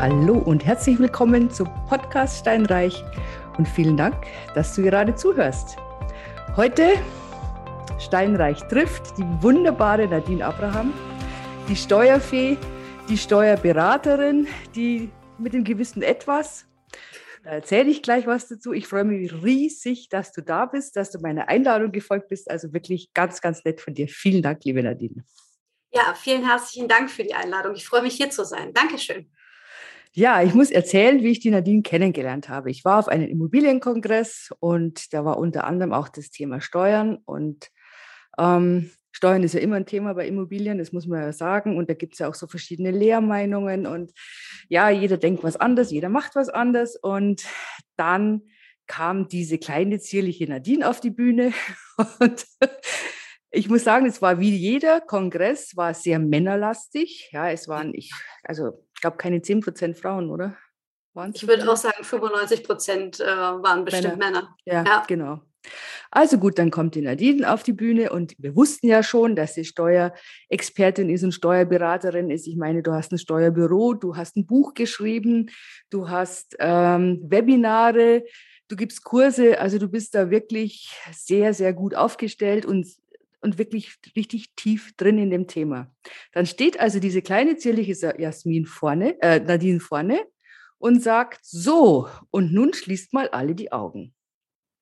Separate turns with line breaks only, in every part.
Hallo und herzlich willkommen zum Podcast Steinreich und vielen Dank, dass du gerade zuhörst. Heute Steinreich trifft die wunderbare Nadine Abraham, die Steuerfee, die Steuerberaterin, die mit dem gewissen Etwas. Da erzähle ich gleich was dazu. Ich freue mich riesig, dass du da bist, dass du meiner Einladung gefolgt bist. Also wirklich ganz, ganz nett von dir. Vielen Dank, liebe Nadine.
Ja, vielen herzlichen Dank für die Einladung. Ich freue mich, hier zu sein. Dankeschön.
Ja, ich muss erzählen, wie ich die Nadine kennengelernt habe. Ich war auf einem Immobilienkongress und da war unter anderem auch das Thema Steuern. Und ähm, Steuern ist ja immer ein Thema bei Immobilien, das muss man ja sagen. Und da gibt es ja auch so verschiedene Lehrmeinungen. Und ja, jeder denkt was anderes, jeder macht was anderes. Und dann kam diese kleine, zierliche Nadine auf die Bühne. Und ich muss sagen, es war wie jeder Kongress, war sehr männerlastig. Ja, es waren, ich, also ich glaube, keine 10 Prozent Frauen, oder?
Ich würde auch sagen, 95 Prozent äh, waren bestimmt Männer. Männer.
Ja, ja, genau. Also gut, dann kommt die Nadine auf die Bühne und wir wussten ja schon, dass sie Steuerexpertin ist und Steuerberaterin ist. Ich meine, du hast ein Steuerbüro, du hast ein Buch geschrieben, du hast ähm, Webinare, du gibst Kurse, also du bist da wirklich sehr, sehr gut aufgestellt und und wirklich richtig tief drin in dem Thema. Dann steht also diese kleine zierliche Jasmin vorne, äh, Nadine vorne und sagt so, und nun schließt mal alle die Augen.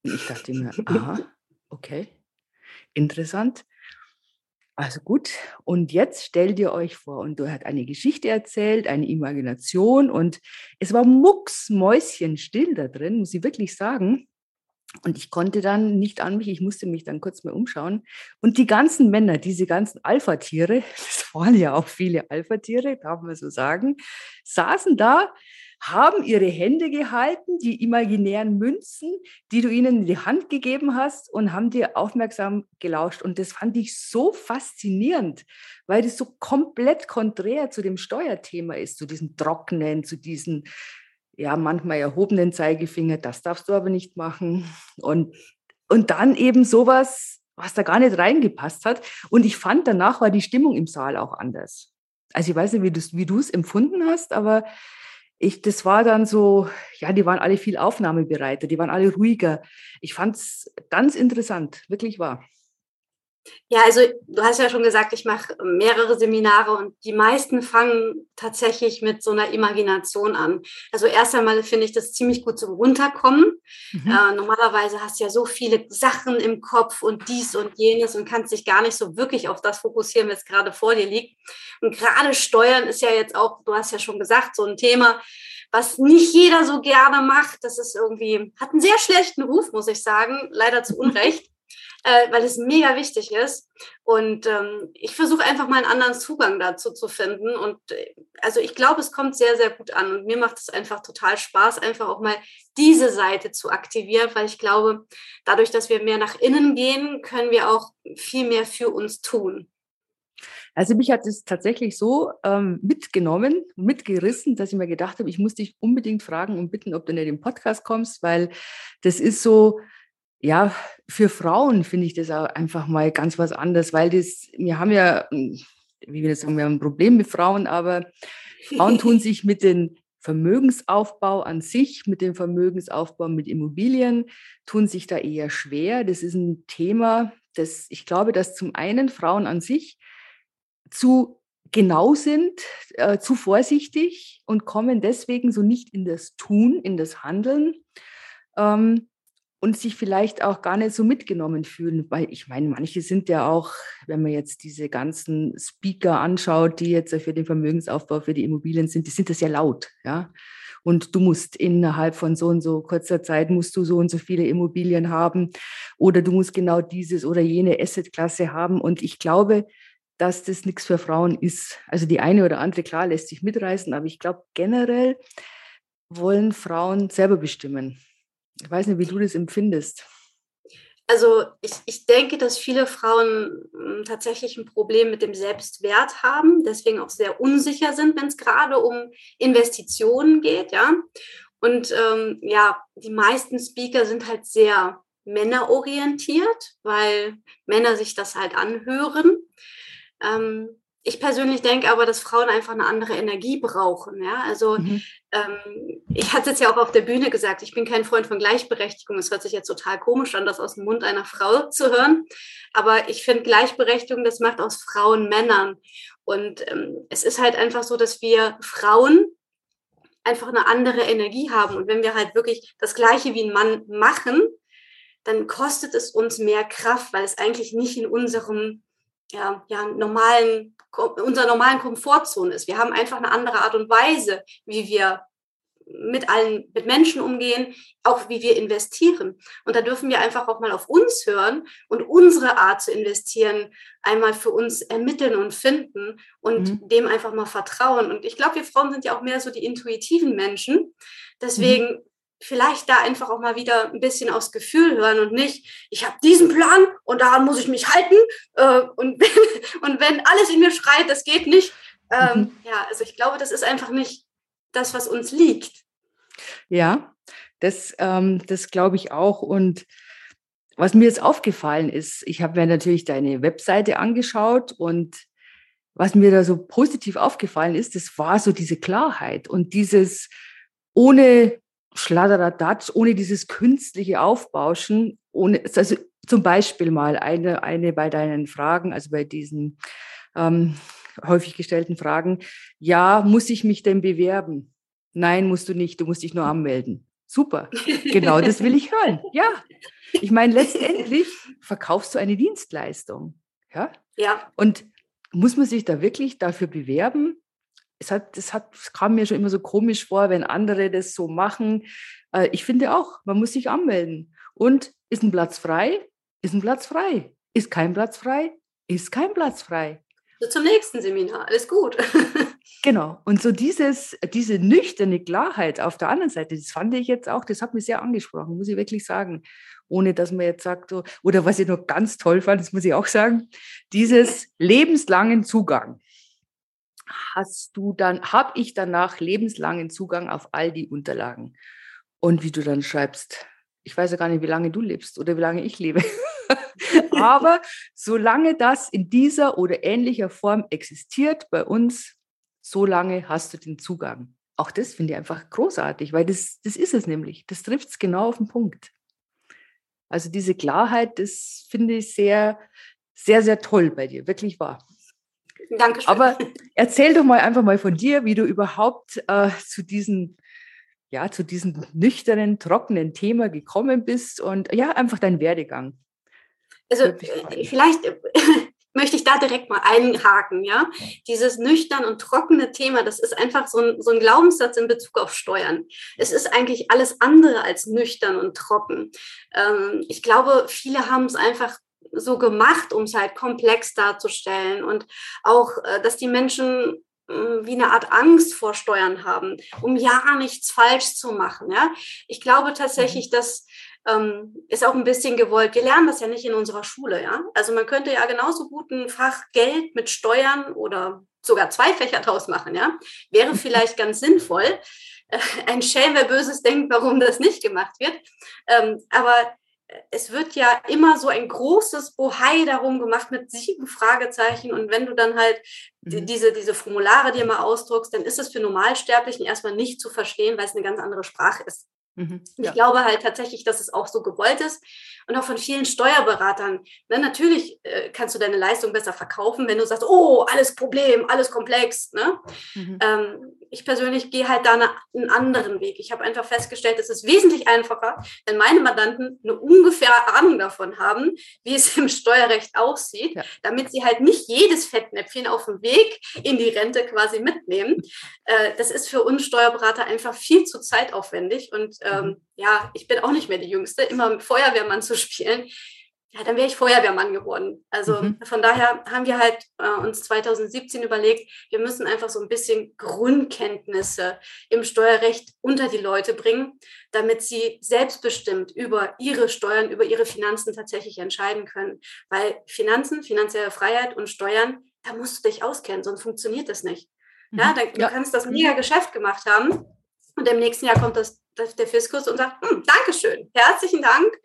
Und ich dachte mir, aha, okay, interessant. Also gut, und jetzt stellt ihr euch vor, und du hat eine Geschichte erzählt, eine Imagination, und es war mucksmäuschenstill da drin, muss ich wirklich sagen. Und ich konnte dann nicht an mich, ich musste mich dann kurz mal umschauen. Und die ganzen Männer, diese ganzen Alpha-Tiere, das waren ja auch viele Alpha-Tiere, darf man so sagen, saßen da, haben ihre Hände gehalten, die imaginären Münzen, die du ihnen in die Hand gegeben hast und haben dir aufmerksam gelauscht. Und das fand ich so faszinierend, weil das so komplett konträr zu dem Steuerthema ist, zu diesem Trockenen, zu diesen ja, manchmal erhobenen Zeigefinger, das darfst du aber nicht machen. Und, und dann eben sowas, was da gar nicht reingepasst hat. Und ich fand, danach war die Stimmung im Saal auch anders. Also ich weiß nicht, wie du es empfunden hast, aber ich, das war dann so, ja, die waren alle viel aufnahmebereiter, die waren alle ruhiger. Ich fand es ganz interessant, wirklich wahr.
Ja, also du hast ja schon gesagt, ich mache mehrere Seminare und die meisten fangen tatsächlich mit so einer Imagination an. Also erst einmal finde ich das ziemlich gut zum Runterkommen. Mhm. Äh, normalerweise hast du ja so viele Sachen im Kopf und dies und jenes und kannst dich gar nicht so wirklich auf das fokussieren, was gerade vor dir liegt. Und gerade Steuern ist ja jetzt auch, du hast ja schon gesagt, so ein Thema, was nicht jeder so gerne macht. Das ist irgendwie, hat einen sehr schlechten Ruf, muss ich sagen, leider zu Unrecht äh, weil es mega wichtig ist. Und ähm, ich versuche einfach mal einen anderen Zugang dazu zu finden. Und äh, also ich glaube, es kommt sehr, sehr gut an. Und mir macht es einfach total Spaß, einfach auch mal diese Seite zu aktivieren, weil ich glaube, dadurch, dass wir mehr nach innen gehen, können wir auch viel mehr für uns tun.
Also mich hat es tatsächlich so ähm, mitgenommen, mitgerissen, dass ich mir gedacht habe, ich muss dich unbedingt fragen und bitten, ob du in den Podcast kommst, weil das ist so, ja, für Frauen finde ich das auch einfach mal ganz was anderes, weil das, wir haben ja, hm, wie wir das sagen, wir haben ein Problem mit Frauen, aber Frauen tun sich mit dem Vermögensaufbau an sich, mit dem Vermögensaufbau mit Immobilien, tun sich da eher schwer. Das ist ein Thema, das ich glaube, dass zum einen Frauen an sich zu genau sind, äh, zu vorsichtig und kommen deswegen so nicht in das Tun, in das Handeln. Ähm, und sich vielleicht auch gar nicht so mitgenommen fühlen, weil ich meine, manche sind ja auch, wenn man jetzt diese ganzen Speaker anschaut, die jetzt für den Vermögensaufbau für die Immobilien sind, die sind das ja laut, ja. Und du musst innerhalb von so und so kurzer Zeit musst du so und so viele Immobilien haben oder du musst genau dieses oder jene Assetklasse haben. Und ich glaube, dass das nichts für Frauen ist. Also die eine oder andere, klar, lässt sich mitreißen, aber ich glaube generell wollen Frauen selber bestimmen. Ich weiß nicht, wie du das empfindest.
Also ich, ich denke, dass viele Frauen hm, tatsächlich ein Problem mit dem Selbstwert haben, deswegen auch sehr unsicher sind, wenn es gerade um Investitionen geht, ja. Und ähm, ja, die meisten Speaker sind halt sehr männerorientiert, weil Männer sich das halt anhören. Ähm, ich persönlich denke aber, dass Frauen einfach eine andere Energie brauchen. Ja? Also mhm. ähm, ich hatte es ja auch auf der Bühne gesagt, ich bin kein Freund von Gleichberechtigung. Es hört sich jetzt total komisch an, das aus dem Mund einer Frau zu hören. Aber ich finde Gleichberechtigung, das macht aus Frauen Männern. Und ähm, es ist halt einfach so, dass wir Frauen einfach eine andere Energie haben. Und wenn wir halt wirklich das Gleiche wie ein Mann machen, dann kostet es uns mehr Kraft, weil es eigentlich nicht in unserem ja, ja, normalen, unserer normalen Komfortzone ist. Wir haben einfach eine andere Art und Weise, wie wir mit allen, mit Menschen umgehen, auch wie wir investieren. Und da dürfen wir einfach auch mal auf uns hören und unsere Art zu investieren einmal für uns ermitteln und finden und mhm. dem einfach mal vertrauen. Und ich glaube, wir Frauen sind ja auch mehr so die intuitiven Menschen. Deswegen mhm vielleicht da einfach auch mal wieder ein bisschen aufs Gefühl hören und nicht, ich habe diesen Plan und daran muss ich mich halten äh, und, und wenn alles in mir schreit, das geht nicht. Ähm, mhm. Ja, also ich glaube, das ist einfach nicht das, was uns liegt.
Ja, das, ähm, das glaube ich auch. Und was mir jetzt aufgefallen ist, ich habe mir natürlich deine Webseite angeschaut und was mir da so positiv aufgefallen ist, das war so diese Klarheit und dieses ohne Schladderadatsch, ohne dieses künstliche Aufbauschen, ohne, also zum Beispiel mal eine, eine bei deinen Fragen, also bei diesen ähm, häufig gestellten Fragen, ja, muss ich mich denn bewerben? Nein, musst du nicht, du musst dich nur anmelden. Super, genau das will ich hören. Ja, ich meine, letztendlich verkaufst du eine Dienstleistung. Ja.
ja.
Und muss man sich da wirklich dafür bewerben? Es hat, das hat, es kam mir schon immer so komisch vor, wenn andere das so machen. Äh, ich finde auch, man muss sich anmelden. Und ist ein Platz frei? Ist ein Platz frei. Ist kein Platz frei? Ist kein Platz frei.
So zum nächsten Seminar, alles gut.
genau. Und so dieses, diese nüchterne Klarheit auf der anderen Seite, das fand ich jetzt auch, das hat mich sehr angesprochen, muss ich wirklich sagen. Ohne dass man jetzt sagt, so, oder was ich noch ganz toll fand, das muss ich auch sagen, dieses lebenslangen Zugang hast du dann, habe ich danach lebenslangen Zugang auf all die Unterlagen. Und wie du dann schreibst, ich weiß ja gar nicht, wie lange du lebst oder wie lange ich lebe. Aber solange das in dieser oder ähnlicher Form existiert bei uns, solange hast du den Zugang. Auch das finde ich einfach großartig, weil das, das ist es nämlich. Das trifft es genau auf den Punkt. Also diese Klarheit, das finde ich sehr, sehr, sehr toll bei dir, wirklich wahr.
Dankeschön.
Aber erzähl doch mal einfach mal von dir, wie du überhaupt äh, zu diesem ja, zu diesem nüchternen, trockenen Thema gekommen bist und ja, einfach dein Werdegang.
Also äh, vielleicht äh, möchte ich da direkt mal einhaken, ja. Dieses nüchtern und trockene Thema, das ist einfach so ein, so ein Glaubenssatz in Bezug auf Steuern. Es ist eigentlich alles andere als nüchtern und trocken. Ähm, ich glaube, viele haben es einfach so gemacht, um es halt komplex darzustellen und auch, äh, dass die Menschen hm, wie eine Art Angst vor Steuern haben, um ja nichts falsch zu machen. Ja? Ich glaube tatsächlich, mhm. dass ähm, ist auch ein bisschen gewollt. Wir lernen das ja nicht in unserer Schule. Ja? Also man könnte ja genauso gut ein Fach Geld mit Steuern oder sogar zwei Fächer draus machen. Ja? Wäre vielleicht ganz sinnvoll. Ein Schelm, wer Böses denkt, warum das nicht gemacht wird. Ähm, aber es wird ja immer so ein großes Bohai darum gemacht mit sieben Fragezeichen. Und wenn du dann halt mhm. diese, diese Formulare dir mal ausdruckst, dann ist es für Normalsterblichen erstmal nicht zu verstehen, weil es eine ganz andere Sprache ist. Mhm, ja. Ich glaube halt tatsächlich, dass es auch so gewollt ist und auch von vielen Steuerberatern. Ne, natürlich äh, kannst du deine Leistung besser verkaufen, wenn du sagst, oh, alles Problem, alles komplex. Ne? Mhm. Ähm, ich persönlich gehe halt da eine, einen anderen Weg. Ich habe einfach festgestellt, es ist wesentlich einfacher, wenn meine Mandanten eine ungefähre Ahnung davon haben, wie es im Steuerrecht aussieht, ja. damit sie halt nicht jedes Fettnäpfchen auf dem Weg in die Rente quasi mitnehmen. Äh, das ist für uns Steuerberater einfach viel zu zeitaufwendig und ähm, mhm. ja, ich bin auch nicht mehr die Jüngste, immer mit Feuerwehrmann zu spielen ja, dann wäre ich Feuerwehrmann geworden. Also mhm. von daher haben wir halt äh, uns 2017 überlegt, wir müssen einfach so ein bisschen Grundkenntnisse im Steuerrecht unter die Leute bringen, damit sie selbstbestimmt über ihre Steuern, über ihre Finanzen tatsächlich entscheiden können. Weil Finanzen, finanzielle Freiheit und Steuern, da musst du dich auskennen, sonst funktioniert das nicht. Mhm. Ja, dann, ja. du kannst das mega Geschäft gemacht haben und im nächsten Jahr kommt das, das der Fiskus und sagt, hm, Dankeschön, herzlichen Dank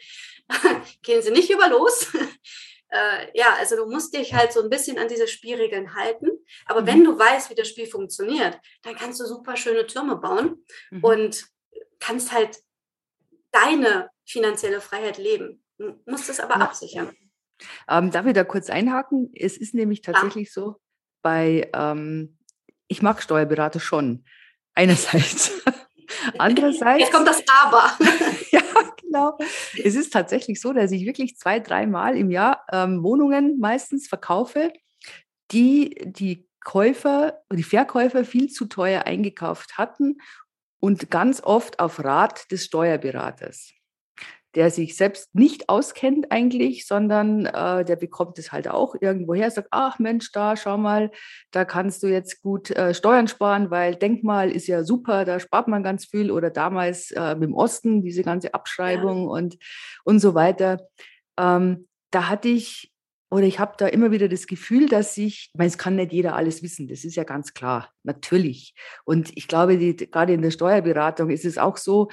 gehen Sie nicht über los. äh, ja, also du musst dich halt so ein bisschen an diese Spielregeln halten. Aber mhm. wenn du weißt, wie das Spiel funktioniert, dann kannst du super schöne Türme bauen mhm. und kannst halt deine finanzielle Freiheit leben. Du musst es aber ja. absichern.
Ähm, darf ich da kurz einhaken? Es ist nämlich tatsächlich ja. so, bei, ähm, ich mag Steuerberater schon, einerseits. Andererseits.
Jetzt kommt das Aber.
ja, genau. Es ist tatsächlich so, dass ich wirklich zwei, dreimal im Jahr ähm, Wohnungen meistens verkaufe, die die Käufer, die Verkäufer viel zu teuer eingekauft hatten und ganz oft auf Rat des Steuerberaters der sich selbst nicht auskennt eigentlich, sondern äh, der bekommt es halt auch irgendwoher, sagt, ach Mensch, da schau mal, da kannst du jetzt gut äh, Steuern sparen, weil Denkmal ist ja super, da spart man ganz viel oder damals äh, mit dem Osten diese ganze Abschreibung ja. und, und so weiter. Ähm, da hatte ich oder ich habe da immer wieder das Gefühl, dass ich, ich meine, es kann nicht jeder alles wissen, das ist ja ganz klar, natürlich. Und ich glaube, die, gerade in der Steuerberatung ist es auch so,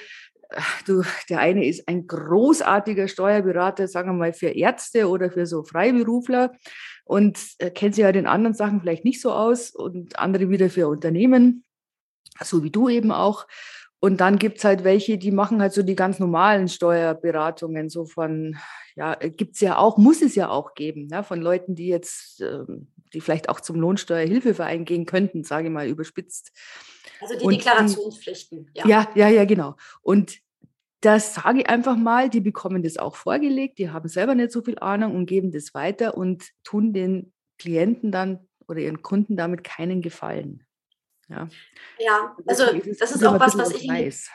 du, der eine ist ein großartiger Steuerberater, sagen wir mal, für Ärzte oder für so Freiberufler und äh, kennt sich ja den anderen Sachen vielleicht nicht so aus und andere wieder für Unternehmen, so wie du eben auch. Und dann gibt es halt welche, die machen halt so die ganz normalen Steuerberatungen, so von, ja, gibt es ja auch, muss es ja auch geben, ja, von Leuten, die jetzt, ähm, die vielleicht auch zum Lohnsteuerhilfeverein gehen könnten, sage ich mal überspitzt.
Also die und Deklarationspflichten.
ja. ja, ja, ja, genau. Und das sage ich einfach mal, die bekommen das auch vorgelegt, die haben selber nicht so viel Ahnung und geben das weiter und tun den Klienten dann oder ihren Kunden damit keinen Gefallen.
Ja, ja also das ist auch was, was ich, weiß.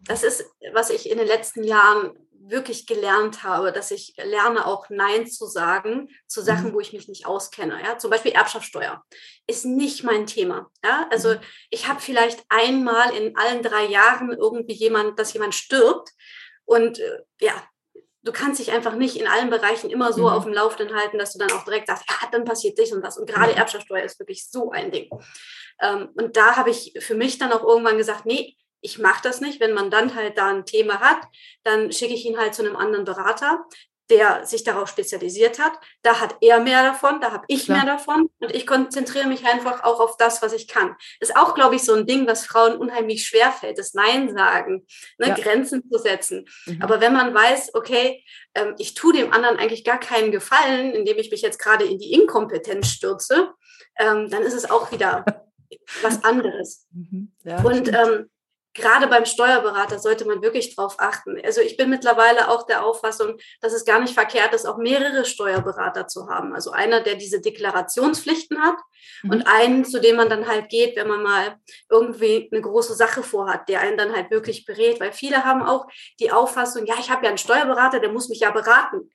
Das ist, was ich in den letzten Jahren wirklich gelernt habe, dass ich lerne auch Nein zu sagen zu Sachen, mhm. wo ich mich nicht auskenne. Ja? Zum Beispiel Erbschaftssteuer ist nicht mein Thema. Ja? Also mhm. ich habe vielleicht einmal in allen drei Jahren irgendwie jemand, dass jemand stirbt und äh, ja, du kannst dich einfach nicht in allen Bereichen immer so mhm. auf dem Laufenden halten, dass du dann auch direkt sagst, ja, dann passiert dich und das. Und gerade. Erbschaftssteuer ist wirklich so ein Ding. Ähm, und da habe ich für mich dann auch irgendwann gesagt, nee, ich mache das nicht. Wenn man dann halt da ein Thema hat, dann schicke ich ihn halt zu einem anderen Berater, der sich darauf spezialisiert hat. Da hat er mehr davon, da habe ich Klar. mehr davon und ich konzentriere mich einfach auch auf das, was ich kann. Ist auch, glaube ich, so ein Ding, was Frauen unheimlich schwer fällt, das Nein sagen, ne, ja. Grenzen zu setzen. Mhm. Aber wenn man weiß, okay, ähm, ich tue dem anderen eigentlich gar keinen Gefallen, indem ich mich jetzt gerade in die Inkompetenz stürze, ähm, dann ist es auch wieder was anderes. Mhm. Ja, und ähm, gerade beim Steuerberater sollte man wirklich drauf achten. Also ich bin mittlerweile auch der Auffassung, dass es gar nicht verkehrt ist, auch mehrere Steuerberater zu haben. Also einer, der diese Deklarationspflichten hat mhm. und einen, zu dem man dann halt geht, wenn man mal irgendwie eine große Sache vorhat, der einen dann halt wirklich berät. Weil viele haben auch die Auffassung, ja, ich habe ja einen Steuerberater, der muss mich ja beraten.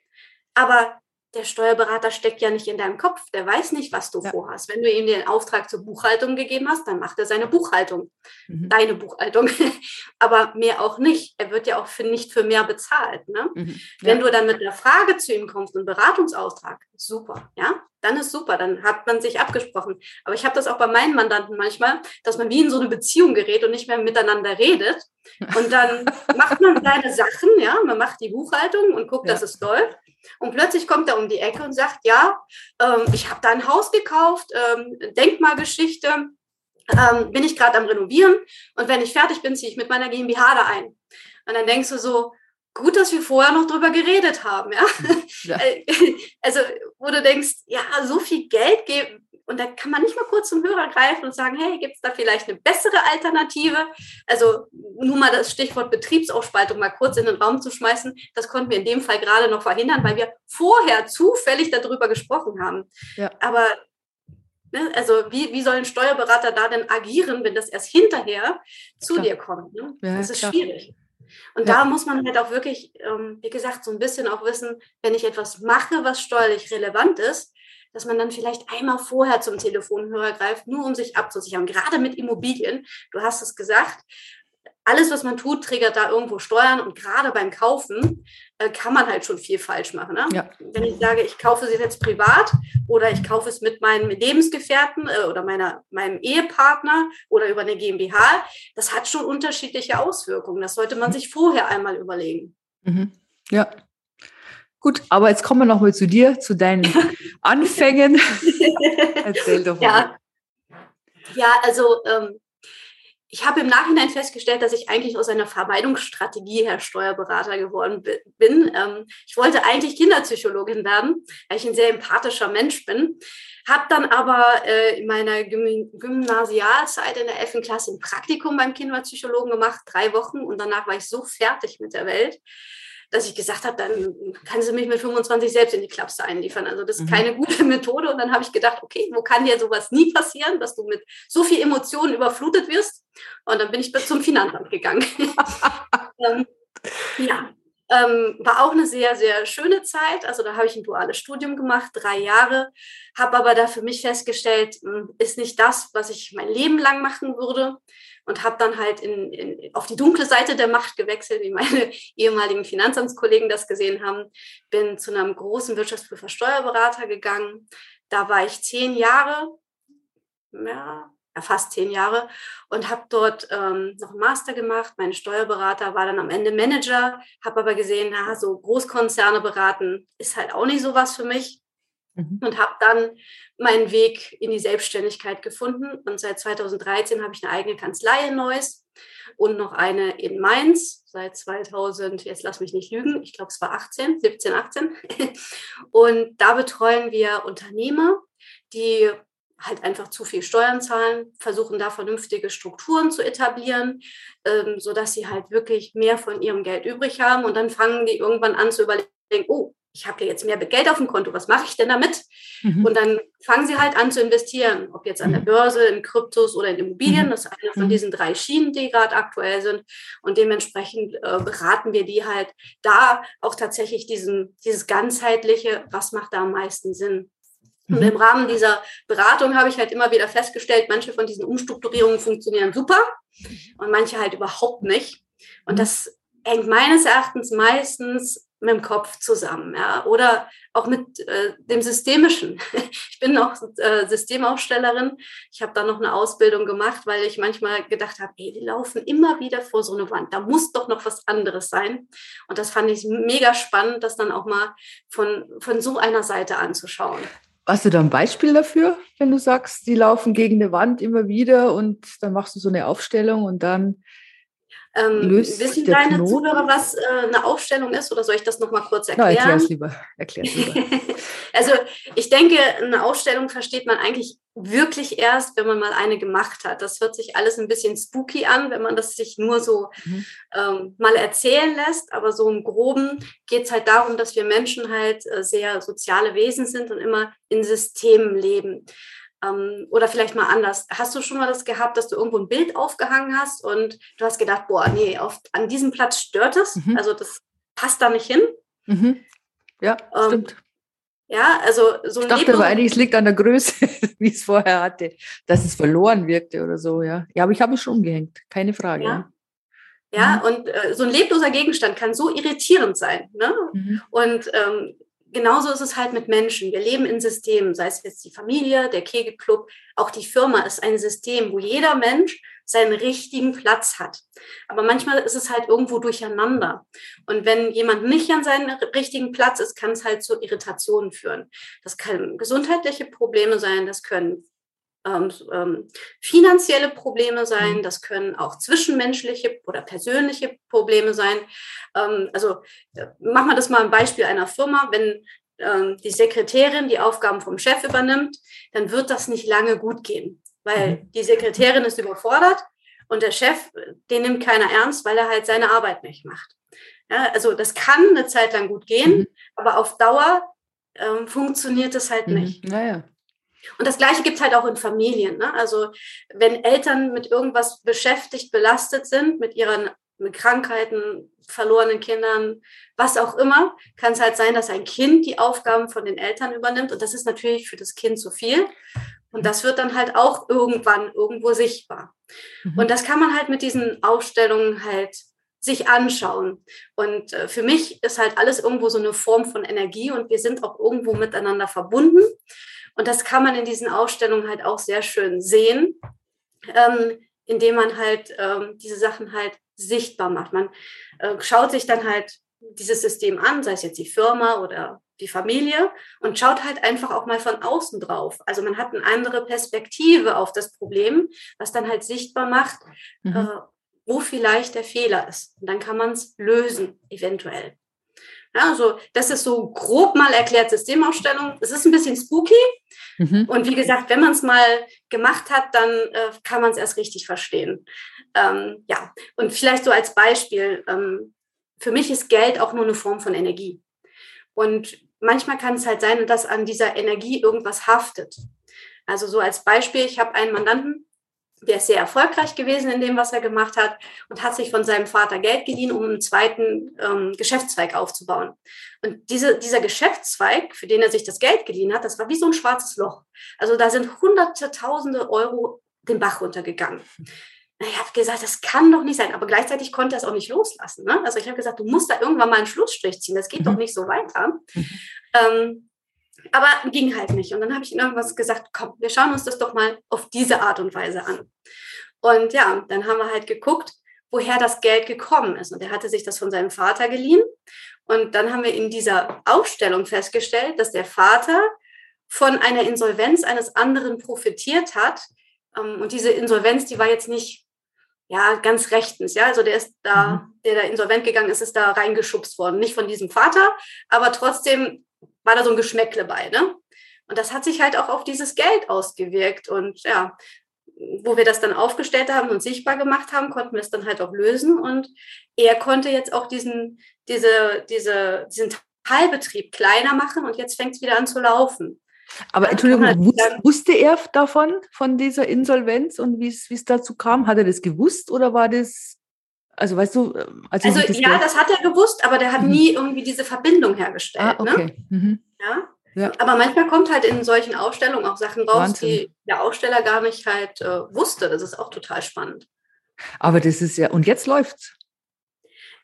Aber der Steuerberater steckt ja nicht in deinem Kopf, der weiß nicht, was du ja. vorhast. Wenn du ihm den Auftrag zur Buchhaltung gegeben hast, dann macht er seine Buchhaltung, mhm. deine Buchhaltung, aber mehr auch nicht. Er wird ja auch für, nicht für mehr bezahlt. Ne? Mhm. Ja. Wenn du dann mit einer Frage zu ihm kommst, einen Beratungsauftrag, super, ja, dann ist super, dann hat man sich abgesprochen. Aber ich habe das auch bei meinen Mandanten manchmal, dass man wie in so eine Beziehung gerät und nicht mehr miteinander redet. Und dann macht man seine Sachen, ja, man macht die Buchhaltung und guckt, ja. dass es läuft. Und plötzlich kommt er um die Ecke und sagt, ja, ähm, ich habe da ein Haus gekauft, ähm, Denkmalgeschichte, ähm, bin ich gerade am Renovieren und wenn ich fertig bin, ziehe ich mit meiner GmbH da ein. Und dann denkst du so, gut, dass wir vorher noch drüber geredet haben, ja. ja. Also, wo du denkst, ja, so viel Geld geben, und da kann man nicht mal kurz zum Hörer greifen und sagen, hey, gibt es da vielleicht eine bessere Alternative? Also nur mal das Stichwort Betriebsaufspaltung mal kurz in den Raum zu schmeißen, das konnten wir in dem Fall gerade noch verhindern, weil wir vorher zufällig darüber gesprochen haben. Ja. Aber ne, also wie, wie soll ein Steuerberater da denn agieren, wenn das erst hinterher zu klar. dir kommt? Ne? Ja, das ist klar. schwierig. Und ja. da muss man halt auch wirklich, ähm, wie gesagt, so ein bisschen auch wissen, wenn ich etwas mache, was steuerlich relevant ist, dass man dann vielleicht einmal vorher zum Telefonhörer greift, nur um sich abzusichern. Gerade mit Immobilien, du hast es gesagt, alles, was man tut, triggert da irgendwo Steuern und gerade beim Kaufen äh, kann man halt schon viel falsch machen. Ne? Ja. Wenn ich sage, ich kaufe sie jetzt privat oder ich kaufe es mit meinem Lebensgefährten äh, oder meiner, meinem Ehepartner oder über eine GmbH, das hat schon unterschiedliche Auswirkungen. Das sollte man sich vorher einmal überlegen.
Mhm. Ja, Gut, aber jetzt kommen wir nochmal zu dir, zu deinen Anfängen.
Erzähl doch mal. Ja, ja also ähm, ich habe im Nachhinein festgestellt, dass ich eigentlich aus einer Vermeidungsstrategie her Steuerberater geworden bin. Ähm, ich wollte eigentlich Kinderpsychologin werden, weil ich ein sehr empathischer Mensch bin. Habe dann aber äh, in meiner Gymnasialzeit in der 11. Klasse ein Praktikum beim Kinderpsychologen gemacht, drei Wochen. Und danach war ich so fertig mit der Welt, dass ich gesagt habe, dann kann sie mich mit 25 selbst in die Klapse einliefern. Also das ist mhm. keine gute Methode. Und dann habe ich gedacht, okay, wo kann dir sowas nie passieren, dass du mit so viel Emotionen überflutet wirst? Und dann bin ich zum Finanzamt gegangen. ähm, ja, ähm, war auch eine sehr, sehr schöne Zeit. Also da habe ich ein duales Studium gemacht, drei Jahre, habe aber da für mich festgestellt, hm, ist nicht das, was ich mein Leben lang machen würde und habe dann halt in, in, auf die dunkle Seite der Macht gewechselt, wie meine ehemaligen Finanzamtskollegen das gesehen haben. Bin zu einem großen Wirtschaftsprüfer Steuerberater gegangen. Da war ich zehn Jahre, ja, fast zehn Jahre und habe dort ähm, noch einen Master gemacht. Mein Steuerberater war dann am Ende Manager, habe aber gesehen, na, so Großkonzerne beraten ist halt auch nicht so was für mich mhm. und habe dann meinen Weg in die Selbstständigkeit gefunden. Und seit 2013 habe ich eine eigene Kanzlei in Neuss und noch eine in Mainz seit 2000, jetzt lass mich nicht lügen, ich glaube es war 18, 17, 18. Und da betreuen wir Unternehmer, die halt einfach zu viel Steuern zahlen, versuchen da vernünftige Strukturen zu etablieren, ähm, sodass sie halt wirklich mehr von ihrem Geld übrig haben. Und dann fangen die irgendwann an zu überlegen, oh, ich habe ja jetzt mehr Geld auf dem Konto, was mache ich denn damit? Mhm. Und dann fangen sie halt an zu investieren, ob jetzt an der mhm. Börse, in Kryptos oder in Immobilien. Mhm. Das ist eine von mhm. diesen drei Schienen, die gerade aktuell sind. Und dementsprechend äh, beraten wir die halt da auch tatsächlich diesen, dieses ganzheitliche, was macht da am meisten Sinn? Und im Rahmen dieser Beratung habe ich halt immer wieder festgestellt, manche von diesen Umstrukturierungen funktionieren super und manche halt überhaupt nicht. Und das hängt meines Erachtens meistens mit dem Kopf zusammen, ja, oder auch mit äh, dem Systemischen. Ich bin noch äh, Systemaufstellerin. Ich habe da noch eine Ausbildung gemacht, weil ich manchmal gedacht habe, ey, die laufen immer wieder vor so eine Wand. Da muss doch noch was anderes sein. Und das fand ich mega spannend, das dann auch mal von, von so einer Seite anzuschauen.
Hast du da ein Beispiel dafür, wenn du sagst, die laufen gegen eine Wand immer wieder und dann machst du so eine Aufstellung und dann
ähm, wissen deine Knoten? Zuhörer, was äh, eine Aufstellung ist oder soll ich das nochmal kurz erklären? Na,
erklär's lieber. Erklär's lieber.
also ich denke, eine Aufstellung versteht man eigentlich wirklich erst, wenn man mal eine gemacht hat. Das hört sich alles ein bisschen spooky an, wenn man das sich nur so mhm. ähm, mal erzählen lässt. Aber so im Groben geht es halt darum, dass wir Menschen halt äh, sehr soziale Wesen sind und immer in Systemen leben. Ähm, oder vielleicht mal anders. Hast du schon mal das gehabt, dass du irgendwo ein Bild aufgehangen hast und du hast gedacht, boah, nee, auf, an diesem Platz stört es. Mhm. Also das passt da nicht hin.
Mhm. Ja, ähm, stimmt.
Ja, also so
ein Ich dachte aber eigentlich, es liegt an der Größe, wie es vorher hatte, dass es verloren wirkte oder so, ja. Ja, aber ich habe es schon umgehängt, keine Frage.
Ja, ja. Mhm. und äh, so ein lebloser Gegenstand kann so irritierend sein. Ne? Mhm. Und ähm, genauso ist es halt mit Menschen. Wir leben in Systemen, sei es jetzt die Familie, der Kegelclub, auch die Firma ist ein System, wo jeder Mensch seinen richtigen Platz hat. Aber manchmal ist es halt irgendwo durcheinander. Und wenn jemand nicht an seinem richtigen Platz ist, kann es halt zu Irritationen führen. Das können gesundheitliche Probleme sein, das können ähm, ähm, finanzielle Probleme sein, mhm. das können auch zwischenmenschliche oder persönliche Probleme sein. Ähm, also äh, machen wir das mal ein Beispiel einer Firma. Wenn ähm, die Sekretärin die Aufgaben vom Chef übernimmt, dann wird das nicht lange gut gehen weil mhm. die Sekretärin ist überfordert und der Chef, den nimmt keiner ernst, weil er halt seine Arbeit nicht macht. Ja, also das kann eine Zeit lang gut gehen, mhm. aber auf Dauer ähm, funktioniert es halt nicht.
Naja.
Und das Gleiche gibt es halt auch in Familien. Ne? Also wenn Eltern mit irgendwas beschäftigt, belastet sind, mit ihren mit Krankheiten, verlorenen Kindern, was auch immer, kann es halt sein, dass ein Kind die Aufgaben von den Eltern übernimmt. Und das ist natürlich für das Kind zu viel. Und das wird dann halt auch irgendwann irgendwo sichtbar. Mhm. Und das kann man halt mit diesen Ausstellungen halt sich anschauen. Und äh, für mich ist halt alles irgendwo so eine Form von Energie und wir sind auch irgendwo miteinander verbunden. Und das kann man in diesen Ausstellungen halt auch sehr schön sehen, ähm, indem man halt ähm, diese Sachen halt sichtbar macht. Man äh, schaut sich dann halt dieses System an, sei es jetzt die Firma oder die Familie und schaut halt einfach auch mal von außen drauf. Also man hat eine andere Perspektive auf das Problem, was dann halt sichtbar macht, mhm. äh, wo vielleicht der Fehler ist. Und dann kann man es lösen, eventuell. Ja, also das ist so grob mal erklärt Systemausstellung. Es ist ein bisschen spooky. Mhm. Und wie gesagt, wenn man es mal gemacht hat, dann äh, kann man es erst richtig verstehen. Ähm, ja, und vielleicht so als Beispiel, ähm, für mich ist Geld auch nur eine Form von Energie. Und manchmal kann es halt sein, dass an dieser Energie irgendwas haftet. Also so als Beispiel, ich habe einen Mandanten, der ist sehr erfolgreich gewesen in dem, was er gemacht hat und hat sich von seinem Vater Geld geliehen, um einen zweiten ähm, Geschäftszweig aufzubauen. Und diese, dieser Geschäftszweig, für den er sich das Geld geliehen hat, das war wie so ein schwarzes Loch. Also da sind hunderte, tausende Euro den Bach runtergegangen ich habe gesagt, das kann doch nicht sein. Aber gleichzeitig konnte er es auch nicht loslassen. Ne? Also ich habe gesagt, du musst da irgendwann mal einen Schlussstrich ziehen. Das geht mhm. doch nicht so weiter. Mhm. Ähm, aber ging halt nicht. Und dann habe ich ihm irgendwas gesagt, komm, wir schauen uns das doch mal auf diese Art und Weise an. Und ja, dann haben wir halt geguckt, woher das Geld gekommen ist. Und er hatte sich das von seinem Vater geliehen. Und dann haben wir in dieser Aufstellung festgestellt, dass der Vater von einer Insolvenz eines anderen profitiert hat. Ähm, und diese Insolvenz, die war jetzt nicht ja, ganz rechtens, ja, also der ist da, mhm. der da insolvent gegangen ist, ist da reingeschubst worden. Nicht von diesem Vater, aber trotzdem war da so ein Geschmäckle bei, ne? Und das hat sich halt auch auf dieses Geld ausgewirkt. Und ja, wo wir das dann aufgestellt haben und sichtbar gemacht haben, konnten wir es dann halt auch lösen. Und er konnte jetzt auch diesen, diese, diese, diesen Teilbetrieb kleiner machen und jetzt fängt es wieder an zu laufen.
Aber Entschuldigung, wusste, wusste er davon, von dieser Insolvenz und wie es dazu kam? Hat er das gewusst oder war das, also weißt du,
ähm, als also das ja, Geld das hat er gewusst, aber der hat mhm. nie irgendwie diese Verbindung hergestellt. Ah, ne? okay. Ne? Mhm. Ja? ja? Aber manchmal kommt halt in solchen Ausstellungen auch Sachen raus, Wahnsinn. die der Aussteller gar nicht halt äh, wusste. Das ist auch total spannend.
Aber das ist ja, und jetzt läuft's.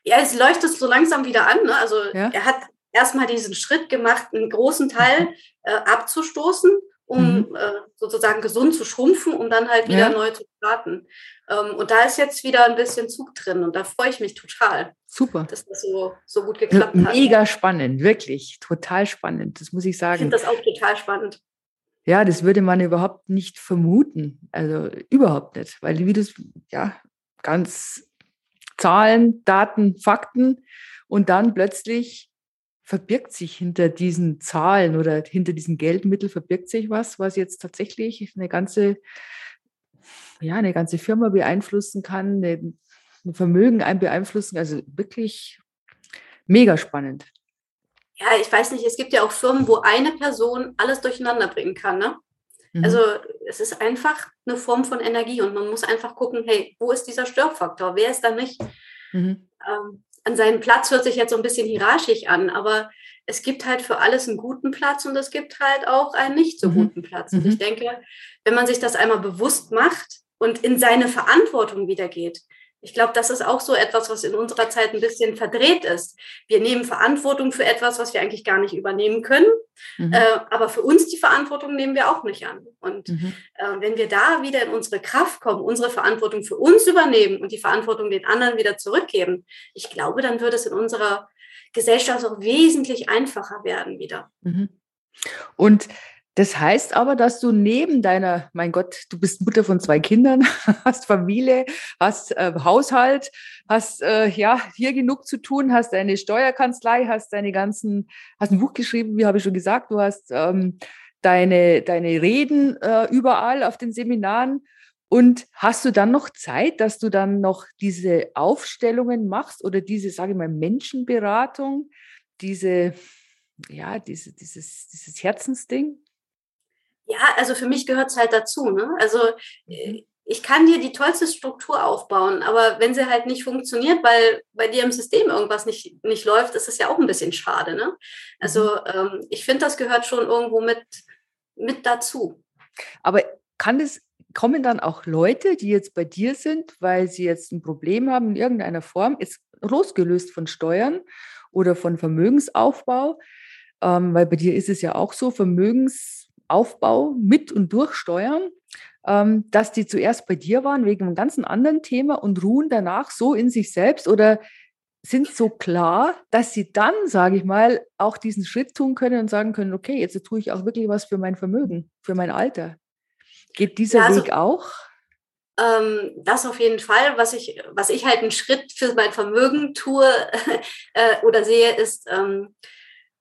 Ja, es leuchtet so langsam wieder an. Ne? Also ja? er hat erstmal diesen Schritt gemacht, einen großen Teil äh, abzustoßen, um mhm. äh, sozusagen gesund zu schrumpfen, um dann halt wieder ja. neu zu starten. Ähm, und da ist jetzt wieder ein bisschen Zug drin und da freue ich mich total.
Super.
Dass das so, so gut geklappt
hat. Mega spannend, wirklich, total spannend, das muss ich sagen. Ich
finde das auch total spannend.
Ja, das würde man überhaupt nicht vermuten. Also überhaupt nicht, weil wie du ja, ganz Zahlen, Daten, Fakten und dann plötzlich verbirgt sich hinter diesen Zahlen oder hinter diesen Geldmitteln verbirgt sich was, was jetzt tatsächlich eine ganze, ja, eine ganze Firma beeinflussen kann, ein Vermögen beeinflussen. Also wirklich mega spannend.
Ja, ich weiß nicht, es gibt ja auch Firmen, wo eine Person alles durcheinander bringen kann. Ne? Mhm. Also es ist einfach eine Form von Energie und man muss einfach gucken, hey, wo ist dieser Störfaktor? Wer ist da nicht? Mhm. Ähm, an seinen Platz hört sich jetzt so ein bisschen hierarchisch an, aber es gibt halt für alles einen guten Platz und es gibt halt auch einen nicht so mhm. guten Platz. Und ich mhm. denke, wenn man sich das einmal bewusst macht und in seine Verantwortung wieder geht, ich glaube, das ist auch so etwas, was in unserer Zeit ein bisschen verdreht ist. Wir nehmen Verantwortung für etwas, was wir eigentlich gar nicht übernehmen können. Mhm. Äh, aber für uns die Verantwortung nehmen wir auch nicht an. Und mhm. äh, wenn wir da wieder in unsere Kraft kommen, unsere Verantwortung für uns übernehmen und die Verantwortung den anderen wieder zurückgeben, ich glaube, dann wird es in unserer Gesellschaft auch wesentlich einfacher werden wieder. Mhm.
Und das heißt aber, dass du neben deiner, mein Gott, du bist Mutter von zwei Kindern, hast Familie, hast äh, Haushalt, hast äh, ja hier genug zu tun, hast deine Steuerkanzlei, hast deine ganzen, hast ein Buch geschrieben, wie habe ich schon gesagt, du hast ähm, deine, deine Reden äh, überall auf den Seminaren. Und hast du dann noch Zeit, dass du dann noch diese Aufstellungen machst oder diese, sage ich mal, Menschenberatung, diese, ja, diese, dieses, dieses Herzensding?
Ja, also für mich gehört es halt dazu. Ne? Also äh, mhm. ich kann dir die tollste Struktur aufbauen, aber wenn sie halt nicht funktioniert, weil bei dir im System irgendwas nicht, nicht läuft, ist es ja auch ein bisschen schade. Ne? Also mhm. ähm, ich finde, das gehört schon irgendwo mit, mit dazu.
Aber kann es kommen dann auch Leute, die jetzt bei dir sind, weil sie jetzt ein Problem haben in irgendeiner Form, ist losgelöst von Steuern oder von Vermögensaufbau, ähm, weil bei dir ist es ja auch so, Vermögens Aufbau mit und durch Steuern, ähm, dass die zuerst bei dir waren wegen einem ganzen anderen Thema und ruhen danach so in sich selbst oder sind so klar, dass sie dann, sage ich mal, auch diesen Schritt tun können und sagen können, okay, jetzt tue ich auch wirklich was für mein Vermögen, für mein Alter. Geht dieser ja, also, Weg auch?
Ähm, das auf jeden Fall. Was ich, was ich halt einen Schritt für mein Vermögen tue äh, oder sehe, ist ähm,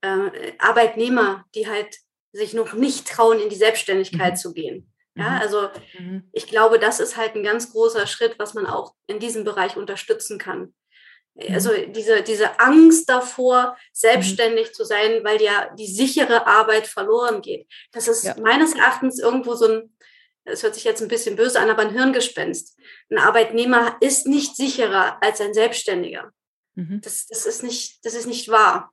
äh, Arbeitnehmer, die halt sich noch nicht trauen, in die Selbstständigkeit mhm. zu gehen. Ja, mhm. also mhm. ich glaube, das ist halt ein ganz großer Schritt, was man auch in diesem Bereich unterstützen kann. Mhm. Also diese, diese Angst davor, selbstständig mhm. zu sein, weil ja die sichere Arbeit verloren geht. Das ist ja. meines Erachtens irgendwo so ein, es hört sich jetzt ein bisschen böse an, aber ein Hirngespenst. Ein Arbeitnehmer ist nicht sicherer als ein Selbstständiger. Das, das, ist nicht, das ist nicht wahr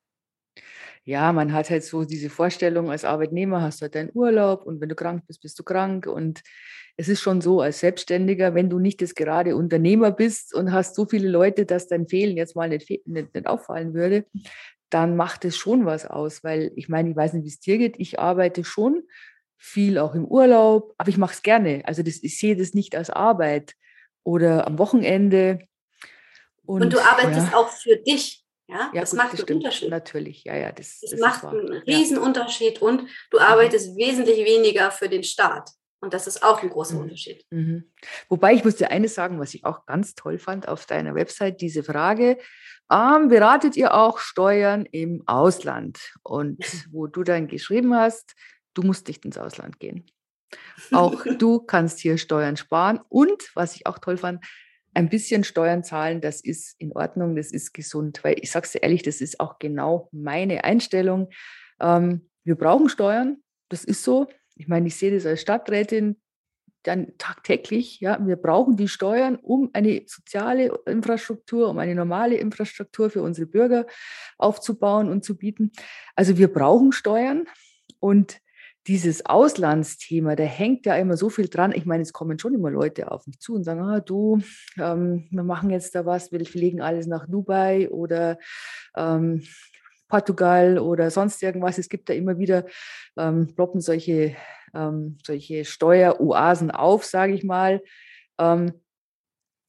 ja, man hat halt so diese Vorstellung, als Arbeitnehmer hast du halt deinen Urlaub und wenn du krank bist, bist du krank. Und es ist schon so, als Selbstständiger, wenn du nicht das gerade Unternehmer bist und hast so viele Leute, dass dein Fehlen jetzt mal nicht, nicht, nicht auffallen würde, dann macht es schon was aus. Weil ich meine, ich weiß nicht, wie es dir geht. Ich arbeite schon viel auch im Urlaub, aber ich mache es gerne. Also das, ich sehe das nicht als Arbeit oder am Wochenende.
Und, und du arbeitest ja. auch für dich. Ja,
ja das gut, macht das einen stimmt. Unterschied. Natürlich, ja, ja.
Das, das, das macht einen Riesenunterschied und du mhm. arbeitest mhm. wesentlich weniger für den Staat. Und das ist auch ein großer mhm. Unterschied.
Mhm. Wobei ich muss dir eines sagen, was ich auch ganz toll fand auf deiner Website, diese Frage, ähm, beratet ihr auch Steuern im Ausland? Und wo du dann geschrieben hast, du musst nicht ins Ausland gehen. Auch du kannst hier Steuern sparen. Und was ich auch toll fand, ein bisschen Steuern zahlen, das ist in Ordnung, das ist gesund. Weil ich sage es ehrlich, das ist auch genau meine Einstellung. Ähm, wir brauchen Steuern, das ist so. Ich meine, ich sehe das als Stadträtin dann tagtäglich. Ja, wir brauchen die Steuern, um eine soziale Infrastruktur, um eine normale Infrastruktur für unsere Bürger aufzubauen und zu bieten. Also wir brauchen Steuern und dieses Auslandsthema, da hängt ja immer so viel dran. Ich meine, es kommen schon immer Leute auf mich zu und sagen, ah, du, ähm, wir machen jetzt da was, wir fliegen alles nach Dubai oder ähm, Portugal oder sonst irgendwas. Es gibt da immer wieder, ähm, ploppen solche, ähm, solche Steueroasen auf, sage ich mal. Ähm,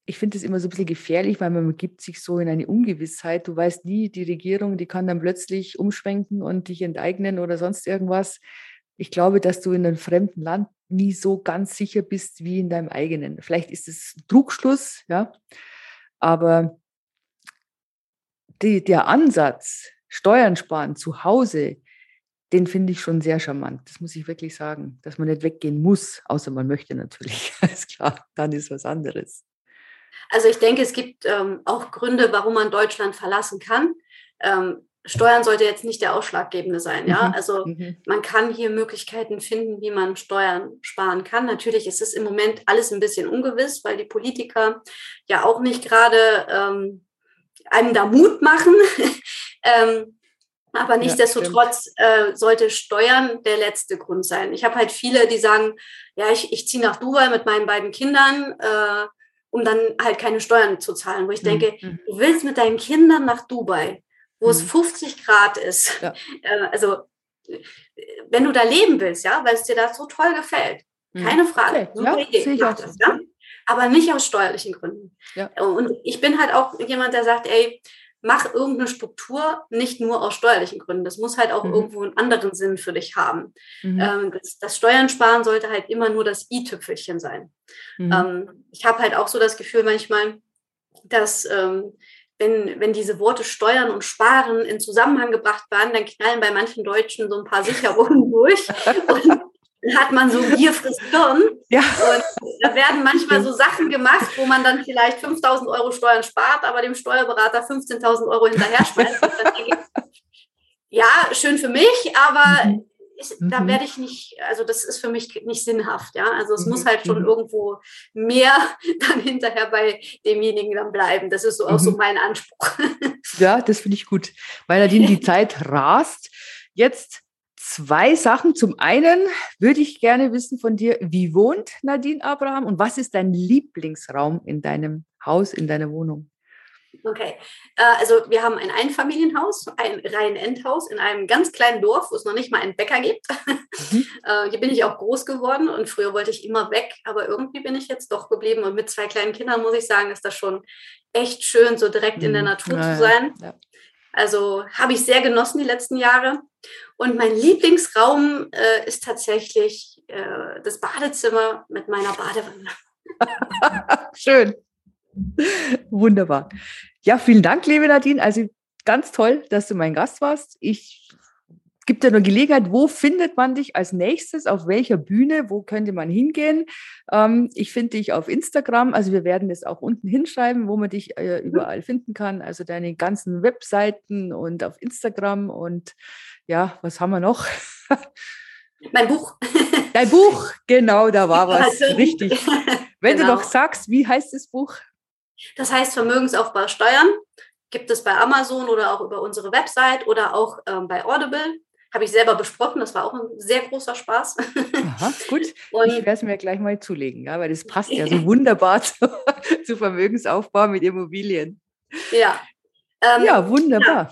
ich finde es immer so ein bisschen gefährlich, weil man gibt sich so in eine Ungewissheit. Du weißt nie, die Regierung, die kann dann plötzlich umschwenken und dich enteignen oder sonst irgendwas ich glaube, dass du in einem fremden Land nie so ganz sicher bist wie in deinem eigenen. Vielleicht ist es Trugschluss, ja, aber die, der Ansatz, Steuern sparen zu Hause, den finde ich schon sehr charmant. Das muss ich wirklich sagen, dass man nicht weggehen muss, außer man möchte natürlich. Alles klar, dann ist was anderes.
Also ich denke, es gibt ähm, auch Gründe, warum man Deutschland verlassen kann. Ähm, Steuern sollte jetzt nicht der ausschlaggebende sein. Ja, mhm. also mhm. man kann hier Möglichkeiten finden, wie man Steuern sparen kann. Natürlich ist es im Moment alles ein bisschen ungewiss, weil die Politiker ja auch nicht gerade ähm, einem da Mut machen. ähm, aber nichtsdestotrotz äh, sollte Steuern der letzte Grund sein. Ich habe halt viele, die sagen, ja, ich, ich ziehe nach Dubai mit meinen beiden Kindern, äh, um dann halt keine Steuern zu zahlen. Wo ich mhm. denke, mhm. du willst mit deinen Kindern nach Dubai wo mhm. es 50 Grad ist. Ja. Äh, also wenn du da leben willst, ja, weil es dir da so toll gefällt, mhm. keine Frage, okay. ja, Idee, mach das, ja? aber nicht aus steuerlichen Gründen. Ja. Und ich bin halt auch jemand, der sagt, ey, mach irgendeine Struktur nicht nur aus steuerlichen Gründen. Das muss halt auch mhm. irgendwo einen anderen Sinn für dich haben. Mhm. Ähm, das, das, Steuern sparen sollte halt immer nur das i-Tüpfelchen sein. Mhm. Ähm, ich habe halt auch so das Gefühl manchmal, dass ähm, wenn, wenn diese Worte Steuern und Sparen in Zusammenhang gebracht werden, dann knallen bei manchen Deutschen so ein paar Sicherungen durch. Und dann hat man so Gier frisst Hirn. Ja. Und da werden manchmal so Sachen gemacht, wo man dann vielleicht 5000 Euro Steuern spart, aber dem Steuerberater 15.000 Euro hinterher schmeißt. ja, schön für mich, aber mhm ich, mhm. da werde ich nicht, also das ist für mich nicht sinnhaft, ja. Also es mhm. muss halt schon mhm. irgendwo mehr dann hinterher bei demjenigen dann bleiben. Das ist so auch so mhm. mein Anspruch.
Ja, das finde ich gut, weil Nadine die Zeit rast. Jetzt zwei Sachen. Zum einen würde ich gerne wissen von dir, wie wohnt Nadine Abraham und was ist dein Lieblingsraum in deinem Haus, in deiner Wohnung?
Okay, äh, also wir haben ein Einfamilienhaus, ein Reihenendhaus in einem ganz kleinen Dorf, wo es noch nicht mal einen Bäcker gibt. Mhm. Äh, hier bin ich auch groß geworden und früher wollte ich immer weg, aber irgendwie bin ich jetzt doch geblieben und mit zwei kleinen Kindern muss ich sagen, ist das schon echt schön, so direkt in der mhm. Natur ja, zu sein. Ja. Also habe ich sehr genossen die letzten Jahre. Und mein Lieblingsraum äh, ist tatsächlich äh, das Badezimmer mit meiner Badewanne.
Schön. Wunderbar. Ja, vielen Dank, liebe Nadine. Also ganz toll, dass du mein Gast warst. Ich gebe dir eine Gelegenheit, wo findet man dich als nächstes, auf welcher Bühne, wo könnte man hingehen? Ähm, ich finde dich auf Instagram, also wir werden das auch unten hinschreiben, wo man dich äh, überall finden kann, also deine ganzen Webseiten und auf Instagram und ja, was haben wir noch?
Mein Buch.
Dein Buch, genau, da war was. Also, Richtig. Wenn genau. du noch sagst, wie heißt das Buch?
Das heißt Vermögensaufbau steuern. Gibt es bei Amazon oder auch über unsere Website oder auch ähm, bei Audible. Habe ich selber besprochen. Das war auch ein sehr großer Spaß.
Aha, gut. Und ich werde es mir gleich mal zulegen, ja, weil das passt ja so wunderbar zu, zu Vermögensaufbau mit Immobilien.
Ja.
Ähm, ja, wunderbar. Ja.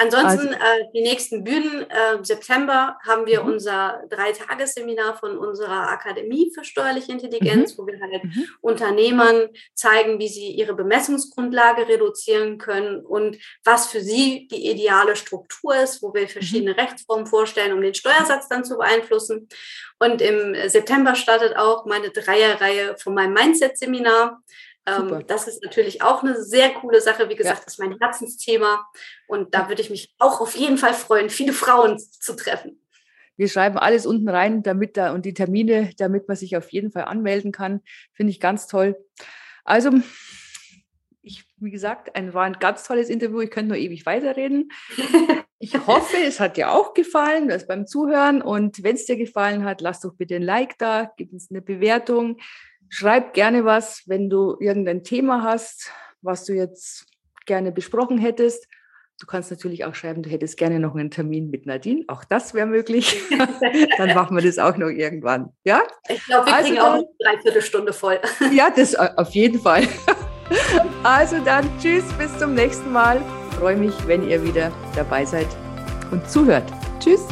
Ansonsten also, äh, die nächsten Bühnen. Äh, September haben wir mhm. unser Dreitagesseminar von unserer Akademie für steuerliche Intelligenz, mhm. wo wir halt mhm. Unternehmern zeigen, wie sie ihre Bemessungsgrundlage reduzieren können und was für sie die ideale Struktur ist, wo wir mhm. verschiedene Rechtsformen vorstellen, um den Steuersatz dann zu beeinflussen. Und im September startet auch meine Dreierreihe von meinem Mindset-Seminar. Ähm, das ist natürlich auch eine sehr coole Sache. Wie gesagt, ja. das ist mein Herzensthema. Und da würde ich mich auch auf jeden Fall freuen, viele Frauen zu treffen.
Wir schreiben alles unten rein, damit da und die Termine, damit man sich auf jeden Fall anmelden kann. Finde ich ganz toll. Also, ich, wie gesagt, ein, war ein ganz tolles Interview. Ich könnte nur ewig weiterreden. Ich hoffe, es hat dir auch gefallen, das beim Zuhören. Und wenn es dir gefallen hat, lass doch bitte ein Like da, gib uns eine Bewertung. Schreib gerne was, wenn du irgendein Thema hast, was du jetzt gerne besprochen hättest. Du kannst natürlich auch schreiben, du hättest gerne noch einen Termin mit Nadine. Auch das wäre möglich. dann machen wir das auch noch irgendwann. Ja?
Ich glaube, wir also kriegen dann, auch eine Dreiviertelstunde voll.
ja, das äh, auf jeden Fall. also dann, tschüss, bis zum nächsten Mal. Ich freue mich, wenn ihr wieder dabei seid und zuhört. Tschüss.